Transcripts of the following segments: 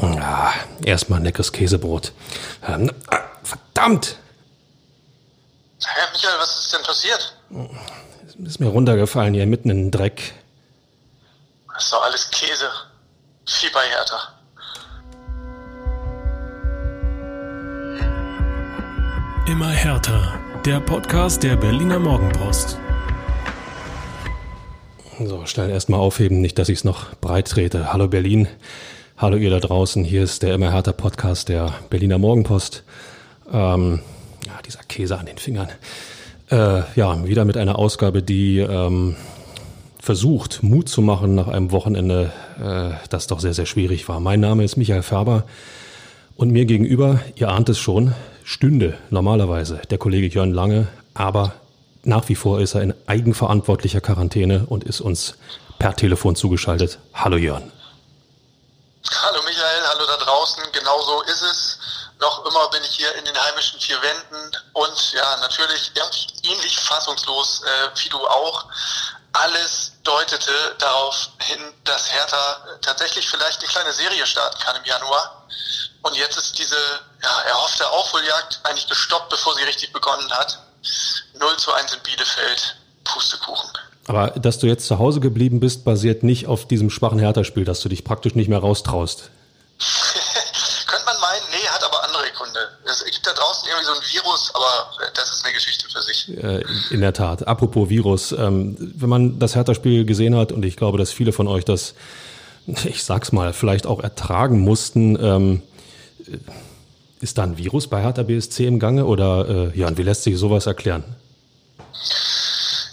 Ja, erstmal ein leckeres Käsebrot. Ähm, ah, verdammt! Herr Michael, was ist denn passiert? Ist mir runtergefallen hier mitten in den Dreck. Das ist doch alles Käse. Fieberhärter. Immer härter. Der Podcast der Berliner Morgenpost. So, schnell erstmal aufheben, nicht, dass ich es noch breit trete. Hallo Berlin. Hallo ihr da draußen. Hier ist der Immer härter Podcast der Berliner Morgenpost. Ähm, ja, dieser Käse an den Fingern. Äh, ja, wieder mit einer Ausgabe, die ähm, versucht, Mut zu machen nach einem Wochenende, äh, das doch sehr, sehr schwierig war. Mein Name ist Michael Färber und mir gegenüber, ihr ahnt es schon, stünde normalerweise der Kollege Jörn Lange, aber nach wie vor ist er in eigenverantwortlicher Quarantäne und ist uns per Telefon zugeschaltet. Hallo Jörn. Hallo Michael, hallo da draußen. Genau so ist es. Noch immer bin ich hier in den heimischen vier Wänden und ja, natürlich ähnlich fassungslos äh, wie du auch. Alles deutete darauf hin, dass Hertha tatsächlich vielleicht eine kleine Serie starten kann im Januar. Und jetzt ist diese ja, erhoffte Aufholjagd eigentlich gestoppt, bevor sie richtig begonnen hat. 0 zu 1 in Bielefeld. Pustekuchen. Aber dass du jetzt zu Hause geblieben bist, basiert nicht auf diesem schwachen Hertha-Spiel, dass du dich praktisch nicht mehr raustraust. Könnte man meinen, nee, hat aber andere Gründe. Es gibt da draußen irgendwie so ein Virus, aber das ist eine Geschichte für sich. Äh, in der Tat. Apropos Virus, ähm, wenn man das Hertha-Spiel gesehen hat, und ich glaube, dass viele von euch das, ich sag's mal, vielleicht auch ertragen mussten, ähm, ist da ein Virus bei Hertha BSC im Gange oder äh, ja, wie lässt sich sowas erklären?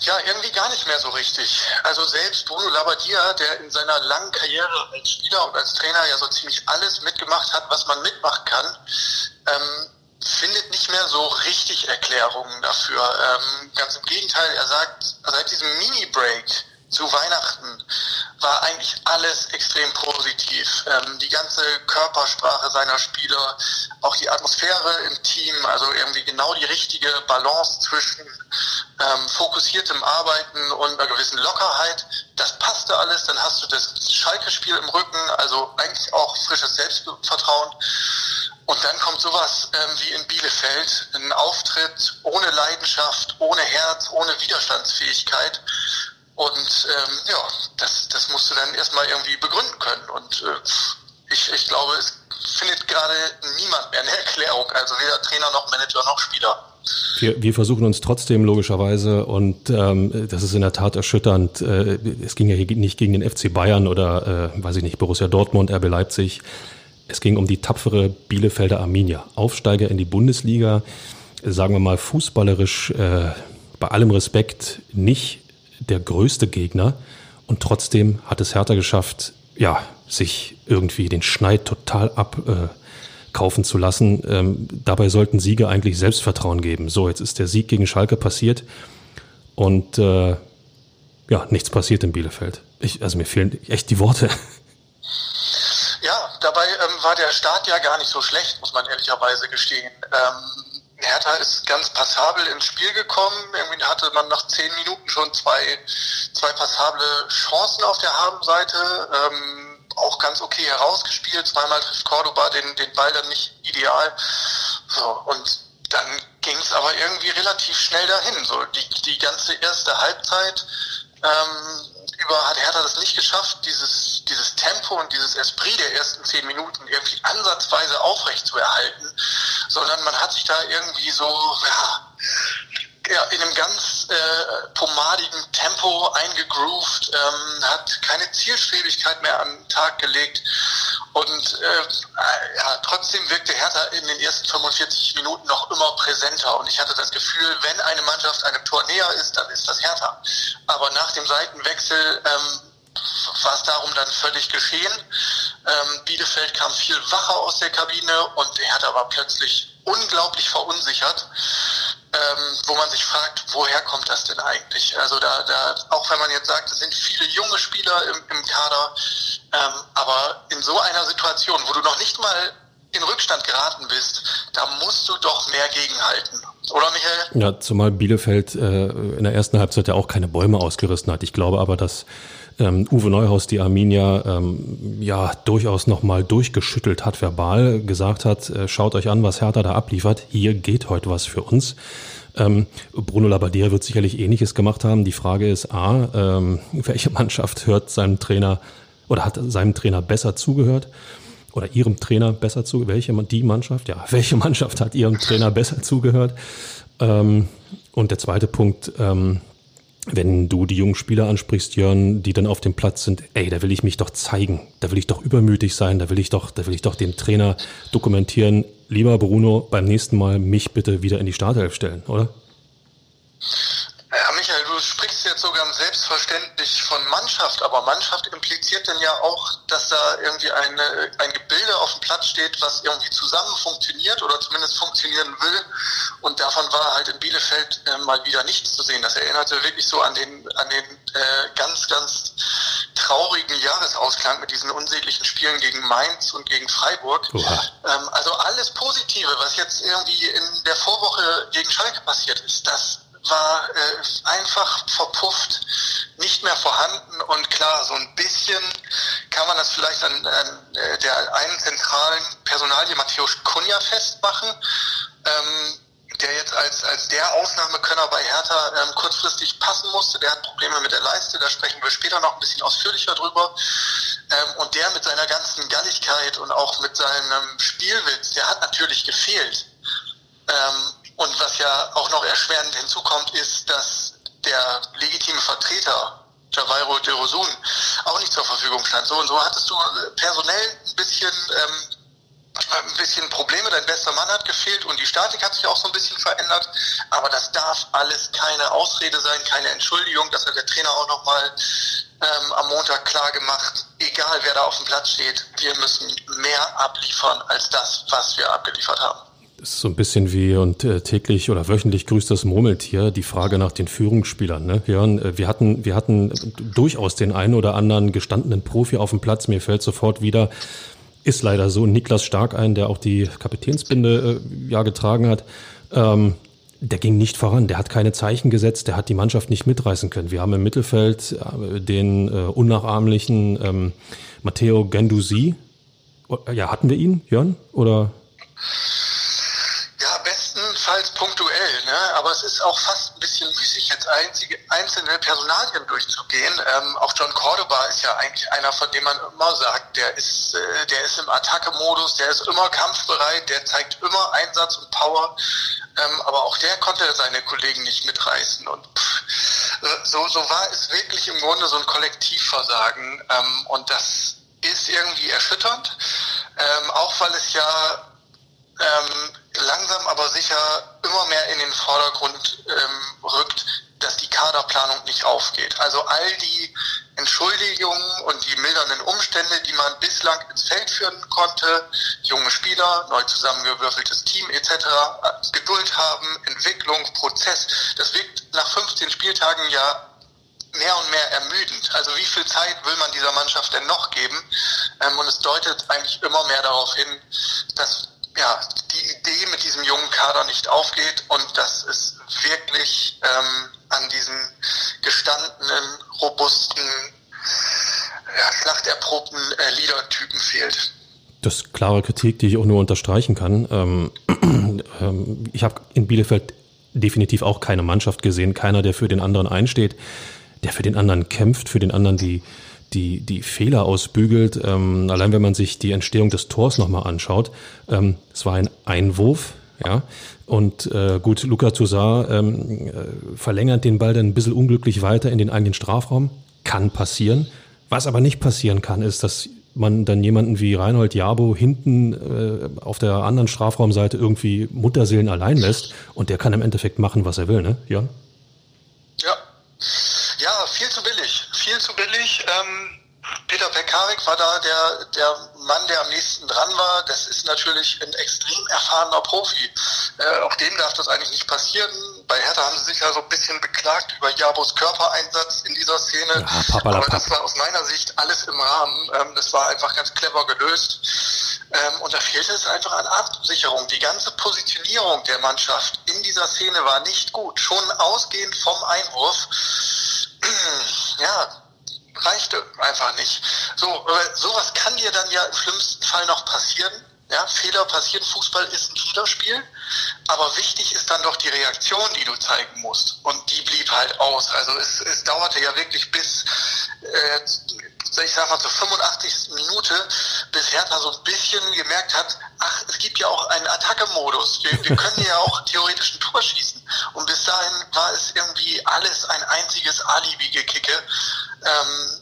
Ja, irgendwie gar nicht mehr so richtig. Also selbst Bruno Labbadia, der in seiner langen Karriere als Spieler und als Trainer ja so ziemlich alles mitgemacht hat, was man mitmachen kann, ähm, findet nicht mehr so richtig Erklärungen dafür. Ähm, ganz im Gegenteil, er sagt, seit diesem Mini-Break zu Weihnachten war eigentlich alles extrem positiv. Ähm, die ganze Körpersprache seiner Spieler, auch die Atmosphäre im Team, also irgendwie genau die richtige Balance zwischen ähm, fokussiertem Arbeiten und einer gewissen Lockerheit. Das passte alles. Dann hast du das Schalke-Spiel im Rücken, also eigentlich auch frisches Selbstvertrauen. Und dann kommt sowas ähm, wie in Bielefeld, ein Auftritt ohne Leidenschaft, ohne Herz, ohne Widerstandsfähigkeit. Und ähm, ja, das, das musst du dann erstmal irgendwie begründen können. Und äh, ich, ich glaube, es findet gerade niemand mehr eine Erklärung, also weder Trainer noch Manager noch Spieler. Wir, wir versuchen uns trotzdem logischerweise und ähm, das ist in der Tat erschütternd. Äh, es ging ja hier nicht gegen den FC Bayern oder, äh, weiß ich nicht, Borussia Dortmund, RB Leipzig. Es ging um die tapfere Bielefelder Arminia. Aufsteiger in die Bundesliga, sagen wir mal fußballerisch, äh, bei allem Respekt nicht der größte Gegner. Und trotzdem hat es Hertha geschafft, ja, sich irgendwie den Schneid total abkaufen äh, zu lassen. Ähm, dabei sollten Siege eigentlich Selbstvertrauen geben. So, jetzt ist der Sieg gegen Schalke passiert und äh, ja, nichts passiert in Bielefeld. Ich, also mir fehlen echt die Worte. Ja, dabei ähm, war der Start ja gar nicht so schlecht, muss man ehrlicherweise gestehen. Ähm, Hertha ist ganz passabel ins Spiel gekommen. Irgendwie hatte man nach zehn Minuten schon zwei, zwei passable Chancen auf der Habenseite. Ähm, auch ganz okay herausgespielt. Zweimal trifft Cordoba den, den Ball dann nicht ideal. So, und dann ging es aber irgendwie relativ schnell dahin. So, die, die ganze erste Halbzeit ähm, über hat Hertha das nicht geschafft, dieses, dieses Tempo und dieses Esprit der ersten zehn Minuten irgendwie ansatzweise aufrecht zu erhalten, sondern man hat sich da irgendwie so, ja, ja, in einem ganz äh, pomadigen Tempo eingegroovt, ähm, hat keine Zielstrebigkeit mehr an den Tag gelegt und äh, ja, trotzdem wirkte Hertha in den ersten 45 Minuten noch immer präsenter und ich hatte das Gefühl, wenn eine Mannschaft einem Tor näher ist, dann ist das Hertha. Aber nach dem Seitenwechsel ähm, war es darum dann völlig geschehen. Ähm, Bielefeld kam viel wacher aus der Kabine und Hertha war plötzlich unglaublich verunsichert ähm, wo man sich fragt, woher kommt das denn eigentlich? Also da, da auch wenn man jetzt sagt, es sind viele junge Spieler im, im Kader, ähm, aber in so einer Situation, wo du noch nicht mal in Rückstand geraten bist, da musst du doch mehr gegenhalten. Oder Michael? Ja, zumal Bielefeld äh, in der ersten Halbzeit ja auch keine Bäume ausgerissen hat. Ich glaube aber, dass ähm, Uwe Neuhaus die Arminia ähm, ja durchaus nochmal durchgeschüttelt hat, verbal gesagt hat, äh, schaut euch an, was Hertha da abliefert, hier geht heute was für uns. Ähm, Bruno Labbadia wird sicherlich Ähnliches gemacht haben. Die Frage ist A, ähm, welche Mannschaft hört seinem Trainer oder hat seinem Trainer besser zugehört? Oder ihrem Trainer besser zu, welche die Mannschaft, ja, welche Mannschaft hat ihrem Trainer besser zugehört? Ähm, und der zweite Punkt, ähm, wenn du die jungen Spieler ansprichst, Jörn, die dann auf dem Platz sind, ey, da will ich mich doch zeigen, da will ich doch übermütig sein, da will ich doch, da will ich doch dem Trainer dokumentieren, lieber Bruno, beim nächsten Mal mich bitte wieder in die Startelf stellen, oder? Ja, Michael, du sprichst jetzt sogar selbstverständlich von Mannschaft, aber Mannschaft impliziert denn ja auch, dass da irgendwie eine, ein Gebilde auf dem Platz steht, was irgendwie zusammen funktioniert oder zumindest funktionieren will. Und davon war halt in Bielefeld äh, mal wieder nichts zu sehen. Das erinnerte wirklich so an den, an den äh, ganz, ganz traurigen Jahresausklang mit diesen unsäglichen Spielen gegen Mainz und gegen Freiburg. Ähm, also alles Positive, was jetzt irgendwie in der Vorwoche gegen Schalke passiert ist, das war äh, einfach verpufft, nicht mehr vorhanden und klar, so ein bisschen kann man das vielleicht an, an äh, der einen zentralen Personalie Matthäus Kunja festmachen, ähm, der jetzt als, als der Ausnahmekönner bei Hertha ähm, kurzfristig passen musste. Der hat Probleme mit der Leiste, da sprechen wir später noch ein bisschen ausführlicher drüber. Ähm, und der mit seiner ganzen Galligkeit und auch mit seinem Spielwitz, der hat natürlich gefehlt. Ähm, und was ja auch noch erschwerend hinzukommt, ist, dass der legitime Vertreter Javairo de Rosun auch nicht zur Verfügung stand. So und so hattest du personell ein bisschen ähm, ein bisschen Probleme. Dein bester Mann hat gefehlt und die Statik hat sich auch so ein bisschen verändert. Aber das darf alles keine Ausrede sein, keine Entschuldigung. Das hat der Trainer auch nochmal ähm, am Montag klar gemacht. Egal wer da auf dem Platz steht, wir müssen mehr abliefern als das, was wir abgeliefert haben ist so ein bisschen wie und äh, täglich oder wöchentlich grüßt das Murmeltier, die Frage nach den Führungsspielern. Ne? Jörn, äh, wir hatten, wir hatten durchaus den einen oder anderen gestandenen Profi auf dem Platz. Mir fällt sofort wieder, ist leider so, Niklas Stark ein, der auch die Kapitänsbinde äh, ja getragen hat. Ähm, der ging nicht voran, der hat keine Zeichen gesetzt, der hat die Mannschaft nicht mitreißen können. Wir haben im Mittelfeld äh, den äh, unnachahmlichen ähm, Matteo Gendusi. Ja, hatten wir ihn, Jörn? Oder? Punktuell, ne? aber es ist auch fast ein bisschen müßig, jetzt einzige, einzelne Personalien durchzugehen. Ähm, auch John Cordoba ist ja eigentlich einer, von dem man immer sagt, der ist, äh, der ist im Attacke-Modus, der ist immer kampfbereit, der zeigt immer Einsatz und Power, ähm, aber auch der konnte seine Kollegen nicht mitreißen. Und pff, so, so war es wirklich im Grunde so ein Kollektivversagen ähm, und das ist irgendwie erschütternd, ähm, auch weil es ja ähm, langsam aber sicher immer mehr in den Vordergrund ähm, rückt, dass die Kaderplanung nicht aufgeht. Also all die Entschuldigungen und die mildernden Umstände, die man bislang ins Feld führen konnte, junge Spieler, neu zusammengewürfeltes Team etc., Geduld haben, Entwicklung, Prozess, das wirkt nach 15 Spieltagen ja mehr und mehr ermüdend. Also wie viel Zeit will man dieser Mannschaft denn noch geben? Ähm, und es deutet eigentlich immer mehr darauf hin, dass ja, die Idee mit diesem jungen Kader nicht aufgeht und dass es wirklich ähm, an diesen gestandenen, robusten, ja, schlachterprobten äh, Leader-Typen fehlt. Das ist klare Kritik, die ich auch nur unterstreichen kann. Ähm, ähm, ich habe in Bielefeld definitiv auch keine Mannschaft gesehen, keiner, der für den anderen einsteht, der für den anderen kämpft, für den anderen die, die, die Fehler ausbügelt. Ähm, allein wenn man sich die Entstehung des Tors nochmal anschaut, ähm, es war ein Einwurf, ja. Und äh, gut, Luca Toussaint ähm, äh, verlängert den Ball dann ein bisschen unglücklich weiter in den eigenen Strafraum. Kann passieren. Was aber nicht passieren kann, ist, dass man dann jemanden wie Reinhold Jabo hinten äh, auf der anderen Strafraumseite irgendwie Mutterseelen allein lässt und der kann im Endeffekt machen, was er will, ne, Jan? Ja. Ja, viel zu billig. Viel zu billig. Ähm, Peter Pekarik war da der, der Mann, der am nächsten dran war. Das ist natürlich ein extrem erfahrener Profi. Äh, auch dem darf das eigentlich nicht passieren. Bei Hertha haben sie sich ja so ein bisschen beklagt über Jabos Körpereinsatz in dieser Szene. Ja, Aber das war aus meiner Sicht alles im Rahmen. Ähm, das war einfach ganz clever gelöst. Ähm, und da fehlte es einfach an Absicherung. Die ganze Positionierung der Mannschaft in dieser Szene war nicht gut. Schon ausgehend vom Einwurf ja, reichte einfach nicht. So, sowas kann dir dann ja im schlimmsten Fall noch passieren. Ja, Fehler passieren, Fußball ist ein Fehlerspiel, aber wichtig ist dann doch die Reaktion, die du zeigen musst. Und die blieb halt aus. Also es, es dauerte ja wirklich bis, äh, ich sag mal, zur 85. Minute, bis Hertha so ein bisschen gemerkt hat, ach, es gibt ja auch einen Attacke-Modus. Wir, wir können ja auch theoretisch ein Tor schießen. Und bis dahin war es irgendwie alles ein einziges Alibi-Gekicke. Ähm,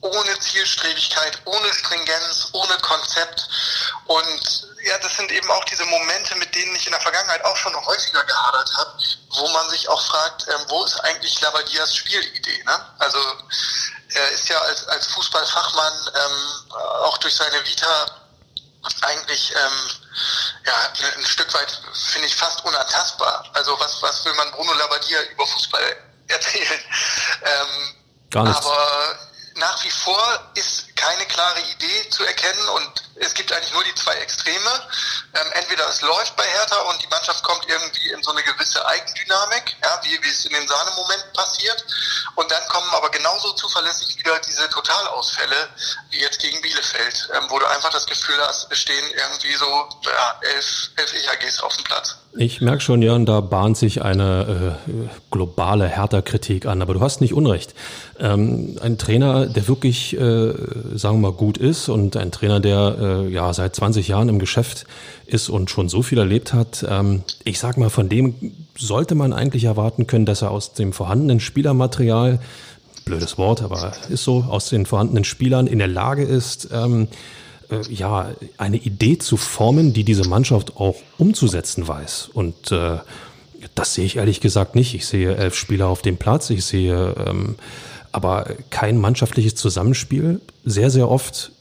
ohne Zielstrebigkeit, ohne Stringenz, ohne Konzept. Und ja, das sind eben auch diese Momente, mit denen ich in der Vergangenheit auch schon noch häufiger gehadert habe, wo man sich auch fragt, ähm, wo ist eigentlich Lavadias Spielidee? Ne? Also er ist ja als, als Fußballfachmann ähm, auch durch seine Vita eigentlich ähm, ja, ein Stück weit, finde ich, fast unantastbar. Also was, was will man Bruno Lavadia über Fußball erzählen? Ähm, Gar nichts. Aber nach wie vor ist keine klare Idee zu erkennen und es gibt eigentlich nur die zwei Extreme. Ähm, entweder es läuft bei Hertha und die Mannschaft kommt irgendwie in so eine gewisse Eigendynamik, ja, wie, wie es in den Sahnemomenten passiert. Und dann kommen aber genauso zuverlässig wieder diese Totalausfälle wie jetzt gegen Bielefeld, ähm, wo du einfach das Gefühl hast, es stehen irgendwie so ja, elf, elf EHGs auf dem Platz. Ich merke schon, Jörn, da bahnt sich eine äh, globale Hertha-Kritik an, aber du hast nicht Unrecht. Ähm, ein Trainer, der wirklich, äh, sagen wir mal, gut ist und ein Trainer, der äh, ja seit 20 Jahren im Geschäft ist und schon so viel erlebt hat, ähm, ich sag mal, von dem sollte man eigentlich erwarten können, dass er aus dem vorhandenen Spielermaterial, blödes Wort, aber ist so, aus den vorhandenen Spielern in der Lage ist, ähm, äh, ja, eine Idee zu formen, die diese Mannschaft auch umzusetzen weiß. Und äh, das sehe ich ehrlich gesagt nicht. Ich sehe elf Spieler auf dem Platz, ich sehe ähm, aber kein mannschaftliches Zusammenspiel. Sehr, sehr oft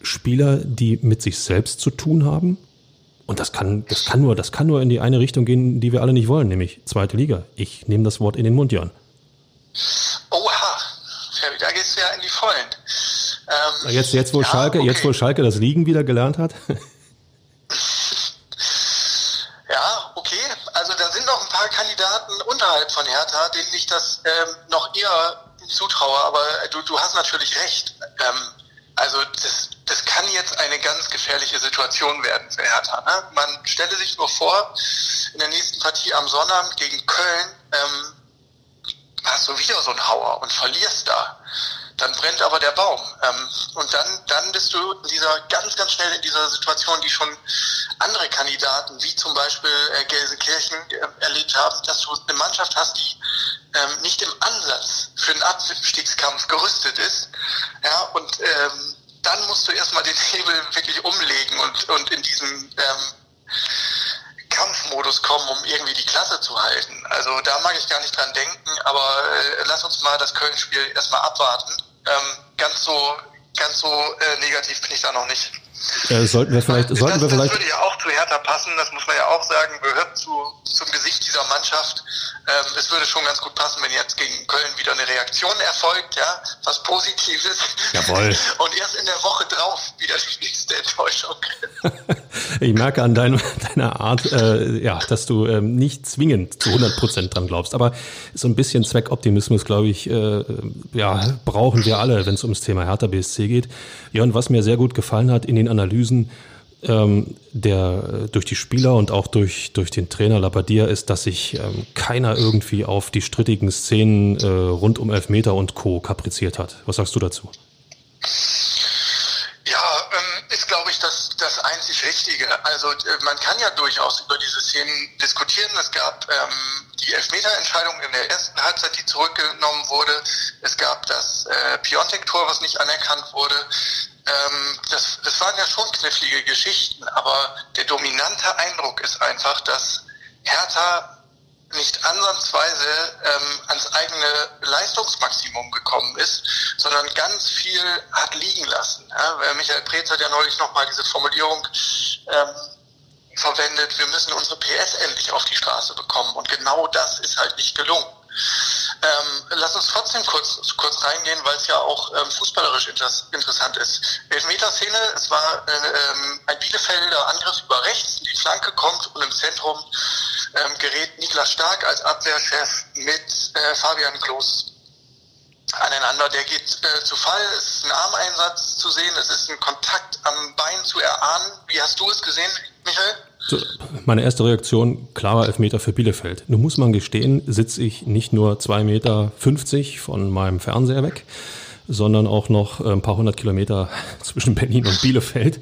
Spieler, die mit sich selbst zu tun haben. Und das kann, das kann nur, das kann nur in die eine Richtung gehen, die wir alle nicht wollen, nämlich zweite Liga. Ich nehme das Wort in den Mund, Jan. Oha, da gehst du ja in die Vollen. Ähm, jetzt, jetzt, wo ja, Schalke, okay. jetzt, wo Schalke das Liegen wieder gelernt hat. ja, okay. Also da sind noch ein paar Kandidaten unterhalb von Hertha, denen ich das ähm, noch eher zutraue. Aber du, du hast natürlich recht. Ähm, also das, das kann jetzt eine ganz gefährliche Situation werden für Hertha. Ne? Man stelle sich nur vor, in der nächsten Partie am Sonnabend gegen Köln ähm, hast du wieder so einen Hauer und verlierst da dann brennt aber der Baum. Ähm, und dann, dann bist du in dieser ganz, ganz schnell in dieser Situation, die schon andere Kandidaten, wie zum Beispiel äh, Gelsenkirchen, äh, erlebt haben, dass du eine Mannschaft hast, die ähm, nicht im Ansatz für den Abstiegskampf gerüstet ist. Ja, und ähm, dann musst du erstmal den Hebel wirklich umlegen und, und in diesem ähm, Kampfmodus kommen, um irgendwie die Klasse zu halten. Also da mag ich gar nicht dran denken, aber äh, lass uns mal das Köln-Spiel erstmal abwarten. Ähm, ganz so, ganz so äh, negativ bin ich da noch nicht. Äh, sollten wir vielleicht, das, sollten wir vielleicht. Das würde ja Hertha passen, das muss man ja auch sagen, gehört zu, zum Gesicht dieser Mannschaft. Ähm, es würde schon ganz gut passen, wenn jetzt gegen Köln wieder eine Reaktion erfolgt, ja, was Positives. Jawohl. Und erst in der Woche drauf wieder die nächste Enttäuschung. ich merke an dein, deiner Art, äh, ja, dass du ähm, nicht zwingend zu 100 Prozent dran glaubst, aber so ein bisschen Zweckoptimismus, glaube ich, äh, ja, brauchen wir alle, wenn es ums Thema Hertha BSC geht. Ja, und was mir sehr gut gefallen hat in den Analysen, ähm, der äh, durch die Spieler und auch durch, durch den Trainer Labadia ist, dass sich ähm, keiner irgendwie auf die strittigen Szenen äh, rund um Elfmeter und Co. kapriziert hat. Was sagst du dazu? Ja, ähm, ist glaube ich das, das einzig Richtige. Also äh, man kann ja durchaus über diese Szenen diskutieren. Es gab ähm, die Elfmeterentscheidung in der ersten Halbzeit, die zurückgenommen wurde. Es gab das äh, Piontek-Tor, was nicht anerkannt wurde. Ähm, das, das waren ja schon knifflige Geschichten, aber der dominante Eindruck ist einfach, dass Hertha nicht ansatzweise ähm, ans eigene Leistungsmaximum gekommen ist, sondern ganz viel hat liegen lassen. Ja, Michael Preetz hat ja neulich nochmal diese Formulierung ähm, verwendet, wir müssen unsere PS endlich auf die Straße bekommen. Und genau das ist halt nicht gelungen. Ähm, lass uns trotzdem kurz, kurz reingehen, weil es ja auch ähm, fußballerisch inter interessant ist. Elfmeterszene, es war äh, ähm, ein Bielefelder Angriff über rechts, die Flanke kommt und im Zentrum ähm, gerät Niklas Stark als Abwehrchef mit äh, Fabian Klos aneinander. Der geht äh, zu Fall, es ist ein Armeinsatz zu sehen, es ist ein Kontakt am Bein zu erahnen. Wie hast du es gesehen, Michael? So, meine erste Reaktion, klarer Elfmeter für Bielefeld. Nun muss man gestehen, sitze ich nicht nur 2,50 Meter von meinem Fernseher weg, sondern auch noch ein paar hundert Kilometer zwischen Berlin und Bielefeld.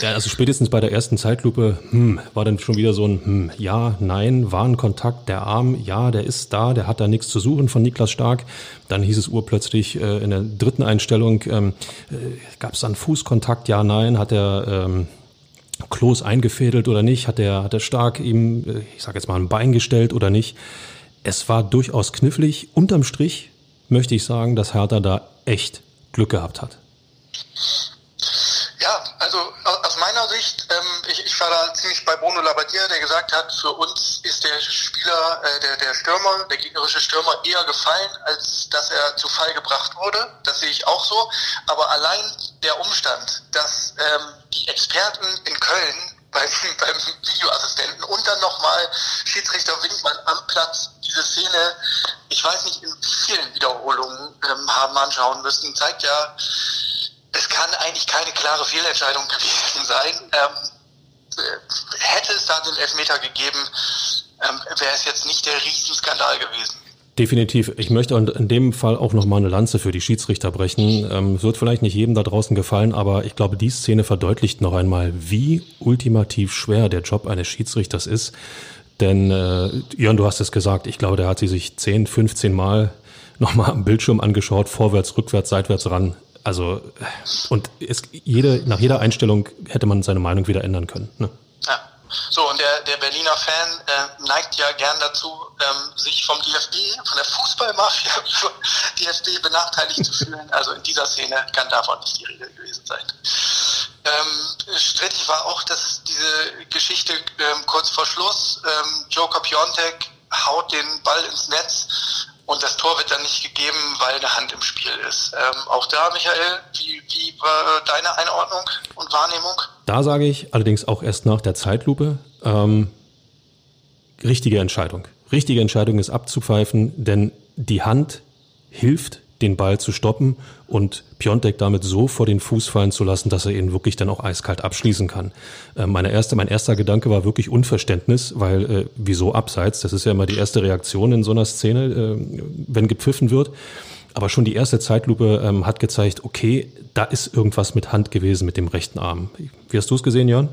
Ja, also spätestens bei der ersten Zeitlupe hm, war dann schon wieder so ein hm, Ja, Nein, war ein Kontakt, der Arm, ja, der ist da, der hat da nichts zu suchen von Niklas Stark. Dann hieß es urplötzlich äh, in der dritten Einstellung, ähm, äh, gab es dann Fußkontakt, ja, nein, hat er ähm, Klos eingefädelt oder nicht, hat der, hat der Stark ihm, äh, ich sage jetzt mal, ein Bein gestellt oder nicht. Es war durchaus knifflig. Unterm Strich möchte ich sagen, dass Hertha da echt Glück gehabt hat. Also aus meiner Sicht, ähm, ich, ich war da ziemlich bei Bruno Labbadia, der gesagt hat, für uns ist der Spieler, äh, der, der Stürmer, der gegnerische Stürmer eher gefallen, als dass er zu Fall gebracht wurde. Das sehe ich auch so. Aber allein der Umstand, dass ähm, die Experten in Köln beim, beim Videoassistenten und dann nochmal Schiedsrichter Winkmann am Platz diese Szene, ich weiß nicht, in vielen Wiederholungen ähm, haben anschauen müssen, zeigt ja, es kann eigentlich keine klare Fehlentscheidung gewesen sein. Ähm, äh, hätte es da den Elfmeter gegeben, ähm, wäre es jetzt nicht der Riesenskandal gewesen. Definitiv. Ich möchte in dem Fall auch nochmal eine Lanze für die Schiedsrichter brechen. Ähm, wird vielleicht nicht jedem da draußen gefallen, aber ich glaube, die Szene verdeutlicht noch einmal, wie ultimativ schwer der Job eines Schiedsrichters ist. Denn, äh, Jörn, du hast es gesagt, ich glaube, der hat sie sich 10, 15 Mal nochmal am Bildschirm angeschaut, vorwärts, rückwärts, seitwärts ran. Also, und es, jede, nach jeder Einstellung hätte man seine Meinung wieder ändern können. Ne? Ja. So, und der, der Berliner Fan äh, neigt ja gern dazu, ähm, sich vom DFB, von der Fußballmafia DFB benachteiligt zu fühlen. Also in dieser Szene kann davon nicht die Rede gewesen sein. Ähm, strittig war auch, dass diese Geschichte ähm, kurz vor Schluss, ähm, Joker Piontek haut den Ball ins Netz und das Tor wird dann nicht gegeben, weil eine Hand im Spiel ist. Ähm, auch da, Michael, wie, wie war deine Einordnung und Wahrnehmung? Da sage ich allerdings auch erst nach der Zeitlupe, ähm, richtige Entscheidung. Richtige Entscheidung ist abzupfeifen, denn die Hand hilft den Ball zu stoppen und Piontek damit so vor den Fuß fallen zu lassen, dass er ihn wirklich dann auch eiskalt abschließen kann. Äh, meine erste, mein erster Gedanke war wirklich Unverständnis, weil äh, wieso abseits? Das ist ja immer die erste Reaktion in so einer Szene, äh, wenn gepfiffen wird. Aber schon die erste Zeitlupe ähm, hat gezeigt, okay, da ist irgendwas mit Hand gewesen mit dem rechten Arm. Wie hast du es gesehen, Jörn?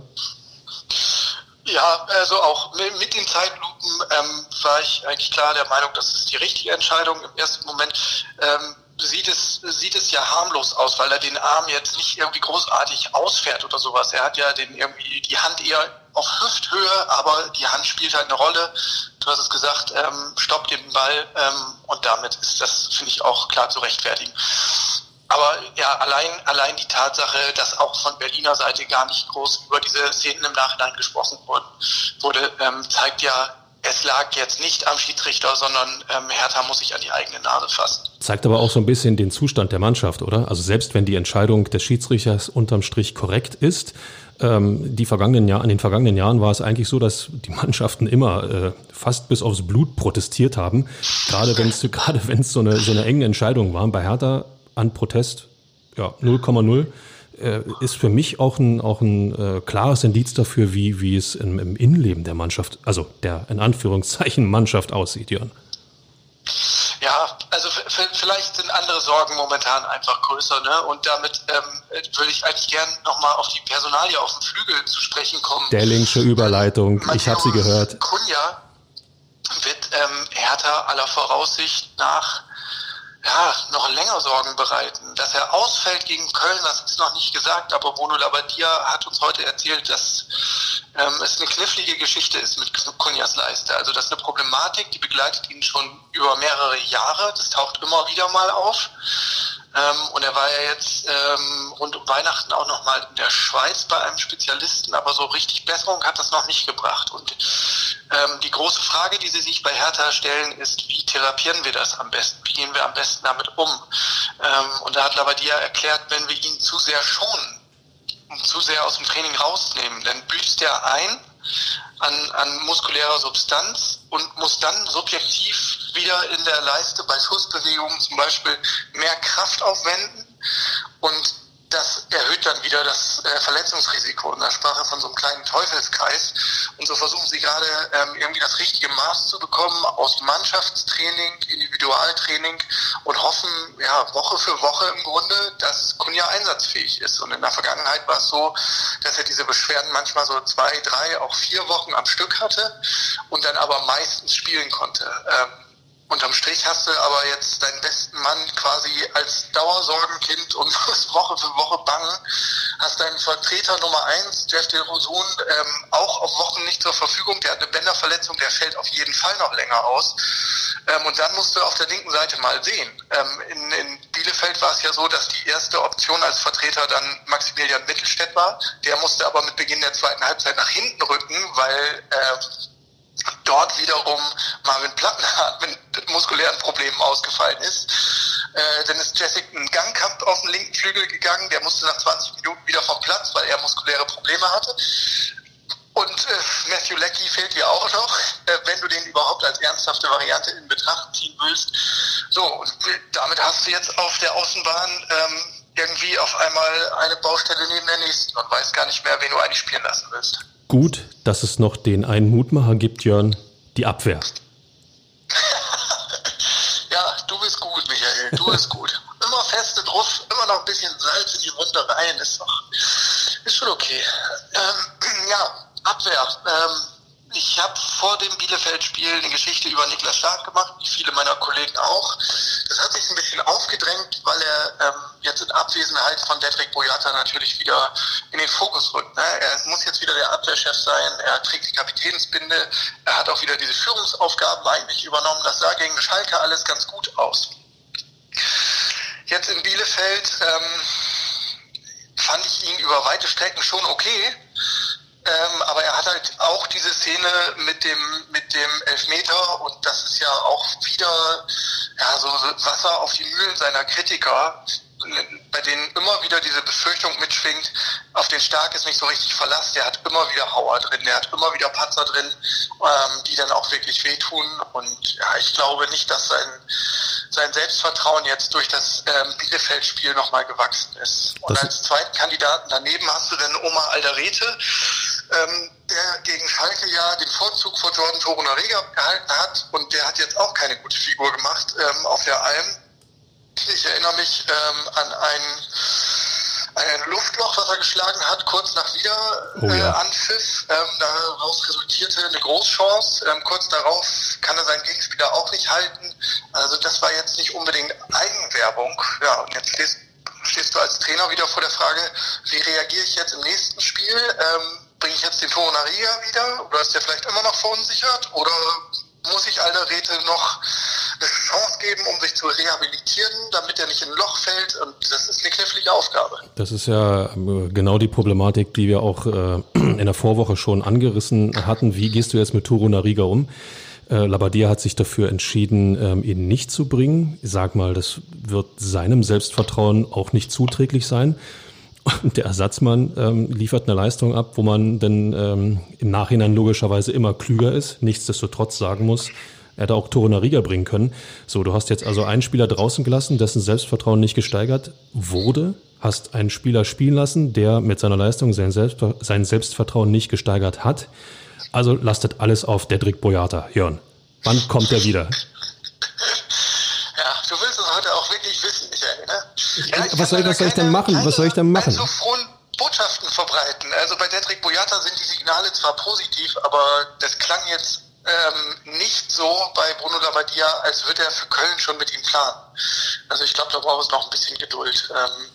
Ja, also auch mit den Zeitlupen ähm, war ich eigentlich klar der Meinung, das ist die richtige Entscheidung. Im ersten Moment ähm, sieht es, sieht es ja harmlos aus, weil er den Arm jetzt nicht irgendwie großartig ausfährt oder sowas. Er hat ja den irgendwie die Hand eher auf Hüfthöhe, aber die Hand spielt halt eine Rolle. Du hast es gesagt, ähm, stoppt den Ball ähm, und damit ist das, finde ich, auch klar zu rechtfertigen. Aber ja, allein, allein die Tatsache, dass auch von Berliner Seite gar nicht groß über diese Szenen im Nachhinein gesprochen wurde, wurde ähm, zeigt ja, es lag jetzt nicht am Schiedsrichter, sondern ähm, Hertha muss sich an die eigene Nase fassen. Zeigt aber auch so ein bisschen den Zustand der Mannschaft, oder? Also selbst wenn die Entscheidung des Schiedsrichters unterm Strich korrekt ist, ähm, die vergangenen Jahr, in den vergangenen Jahren war es eigentlich so, dass die Mannschaften immer äh, fast bis aufs Blut protestiert haben. Gerade wenn es gerade wenn es so eine so eine enge Entscheidung war. Bei Hertha an Protest, ja, 0,0 äh, ist für mich auch ein, auch ein äh, klares Indiz dafür, wie, wie es im, im Innenleben der Mannschaft, also der in Anführungszeichen Mannschaft aussieht, Jörn. Ja, also vielleicht sind andere Sorgen momentan einfach größer, ne? Und damit ähm, würde ich eigentlich gern nochmal auf die Personalie auf dem Flügel zu sprechen kommen. Der linksche Überleitung, ich habe sie gehört. Kunja wird ähm, Hertha aller Voraussicht nach ja, noch länger Sorgen bereiten. Dass er ausfällt gegen Köln, das ist noch nicht gesagt, aber Bruno Labbadia hat uns heute erzählt, dass ähm, es eine knifflige Geschichte ist mit Kunjas Leiste. Also das ist eine Problematik, die begleitet ihn schon über mehrere Jahre. Das taucht immer wieder mal auf. Ähm, und er war ja jetzt ähm, rund um Weihnachten auch nochmal in der Schweiz bei einem Spezialisten, aber so richtig Besserung hat das noch nicht gebracht. Und ähm, die große Frage, die Sie sich bei Hertha stellen, ist, wie therapieren wir das am besten? Wie gehen wir am besten damit um? Ähm, und da hat Labadia erklärt, wenn wir ihn zu sehr schonen und zu sehr aus dem Training rausnehmen, dann büßt er ein an, an muskulärer Substanz und muss dann subjektiv wieder in der Leiste bei Schussbewegungen zum Beispiel mehr Kraft aufwenden und das erhöht dann wieder das äh, Verletzungsrisiko. Und da sprach er von so einem kleinen Teufelskreis. Und so versuchen sie gerade ähm, irgendwie das richtige Maß zu bekommen aus Mannschaftstraining, Individualtraining und hoffen, ja, Woche für Woche im Grunde, dass Kunja einsatzfähig ist. Und in der Vergangenheit war es so, dass er diese Beschwerden manchmal so zwei, drei, auch vier Wochen am Stück hatte und dann aber meistens spielen konnte. Ähm, Unterm Strich hast du aber jetzt deinen besten Mann quasi als Dauersorgenkind und musst Woche für Woche bangen. Hast deinen Vertreter Nummer eins, Jeff Delrosun, ähm, auch auf Wochen nicht zur Verfügung. Der hat eine Bänderverletzung, der fällt auf jeden Fall noch länger aus. Ähm, und dann musst du auf der linken Seite mal sehen. Ähm, in, in Bielefeld war es ja so, dass die erste Option als Vertreter dann Maximilian Mittelstädt war. Der musste aber mit Beginn der zweiten Halbzeit nach hinten rücken, weil äh, dort wiederum Marvin Plattenhardt mit muskulären Problemen ausgefallen ist. Äh, dann ist Jessic einen Gangkampf auf den linken Flügel gegangen, der musste nach 20 Minuten wieder vom Platz, weil er muskuläre Probleme hatte. Und äh, Matthew Leckie fehlt dir auch noch, äh, wenn du den überhaupt als ernsthafte Variante in Betracht ziehen willst. So, und damit hast du jetzt auf der Außenbahn ähm, irgendwie auf einmal eine Baustelle neben der nächsten und weißt gar nicht mehr, wen du eigentlich spielen lassen willst gut, dass es noch den einen Mutmacher gibt, Jörn, die Abwehr. ja, du bist gut, Michael, du bist gut. Immer feste drauf, immer noch ein bisschen Salz in die Wunde rein, ist doch, ist schon okay. Ähm, ja, Abwehr. Ähm, ich habe vor dem Bielefeld-Spiel eine Geschichte über Niklas Stark gemacht, wie viele meiner Kollegen auch. Das hat sich ein bisschen aufgedrängt, weil er ähm, jetzt in Abwesenheit von Dedrick Boyata natürlich wieder in den Fokus rückt. Ne? Er muss jetzt wieder der Abwehrchef sein, er trägt die Kapitänsbinde, er hat auch wieder diese Führungsaufgaben eigentlich übernommen. Das sah gegen Schalke alles ganz gut aus. Jetzt in Bielefeld ähm, fand ich ihn über weite Strecken schon okay ähm, aber er hat halt auch diese Szene mit dem, mit dem Elfmeter und das ist ja auch wieder ja, so Wasser auf die Mühlen seiner Kritiker, bei denen immer wieder diese Befürchtung mitschwingt, auf den Stark ist nicht so richtig Verlass, der hat immer wieder Hauer drin, der hat immer wieder Patzer drin, ähm, die dann auch wirklich wehtun und ja, ich glaube nicht, dass sein, sein Selbstvertrauen jetzt durch das ähm, Bielefeld-Spiel nochmal gewachsen ist. Und das als zweiten Kandidaten daneben hast du dann Oma Alderete, ähm, der gegen Schalke ja den Vorzug vor Jordan Torunarega gehalten hat und der hat jetzt auch keine gute Figur gemacht ähm, auf der Alm. Ich erinnere mich ähm, an ein, ein Luftloch, was er geschlagen hat, kurz nach Wiederanpfiff. Oh ja. ähm, daraus resultierte eine Großchance. Ähm, kurz darauf kann er seinen Gegenspieler auch nicht halten. Also das war jetzt nicht unbedingt Eigenwerbung. Ja, und jetzt stehst, stehst du als Trainer wieder vor der Frage, wie reagiere ich jetzt im nächsten Spiel? Ähm, bringe ich jetzt den Torunariga wieder oder ist der vielleicht immer noch verunsichert oder muss ich Alderete noch eine Chance geben, um sich zu rehabilitieren, damit er nicht in ein Loch fällt und das ist eine knifflige Aufgabe. Das ist ja äh, genau die Problematik, die wir auch äh, in der Vorwoche schon angerissen hatten. Wie gehst du jetzt mit Torunariga um? Äh, Labadia hat sich dafür entschieden, ähm, ihn nicht zu bringen. Ich sag mal, das wird seinem Selbstvertrauen auch nicht zuträglich sein. Und der Ersatzmann ähm, liefert eine Leistung ab, wo man dann ähm, im Nachhinein logischerweise immer klüger ist. Nichtsdestotrotz sagen muss, er hätte auch Torunariga bringen können. So, du hast jetzt also einen Spieler draußen gelassen, dessen Selbstvertrauen nicht gesteigert wurde. Hast einen Spieler spielen lassen, der mit seiner Leistung sein, Selbst, sein Selbstvertrauen nicht gesteigert hat. Also lastet alles auf Dedrick Boyata. Jörn, wann kommt er wieder? Ja, du willst es heute auch wirklich wissen, Michael, ne? Ja, was soll, was soll ich denn machen? Keine, was soll ich denn machen? So frohen Botschaften verbreiten. Also bei Dedrick Boyata sind die Signale zwar positiv, aber das klang jetzt ähm, nicht so bei Bruno Labbadia, als würde er für Köln schon mit ihm planen. Also ich glaube, da braucht es noch ein bisschen Geduld. Ähm,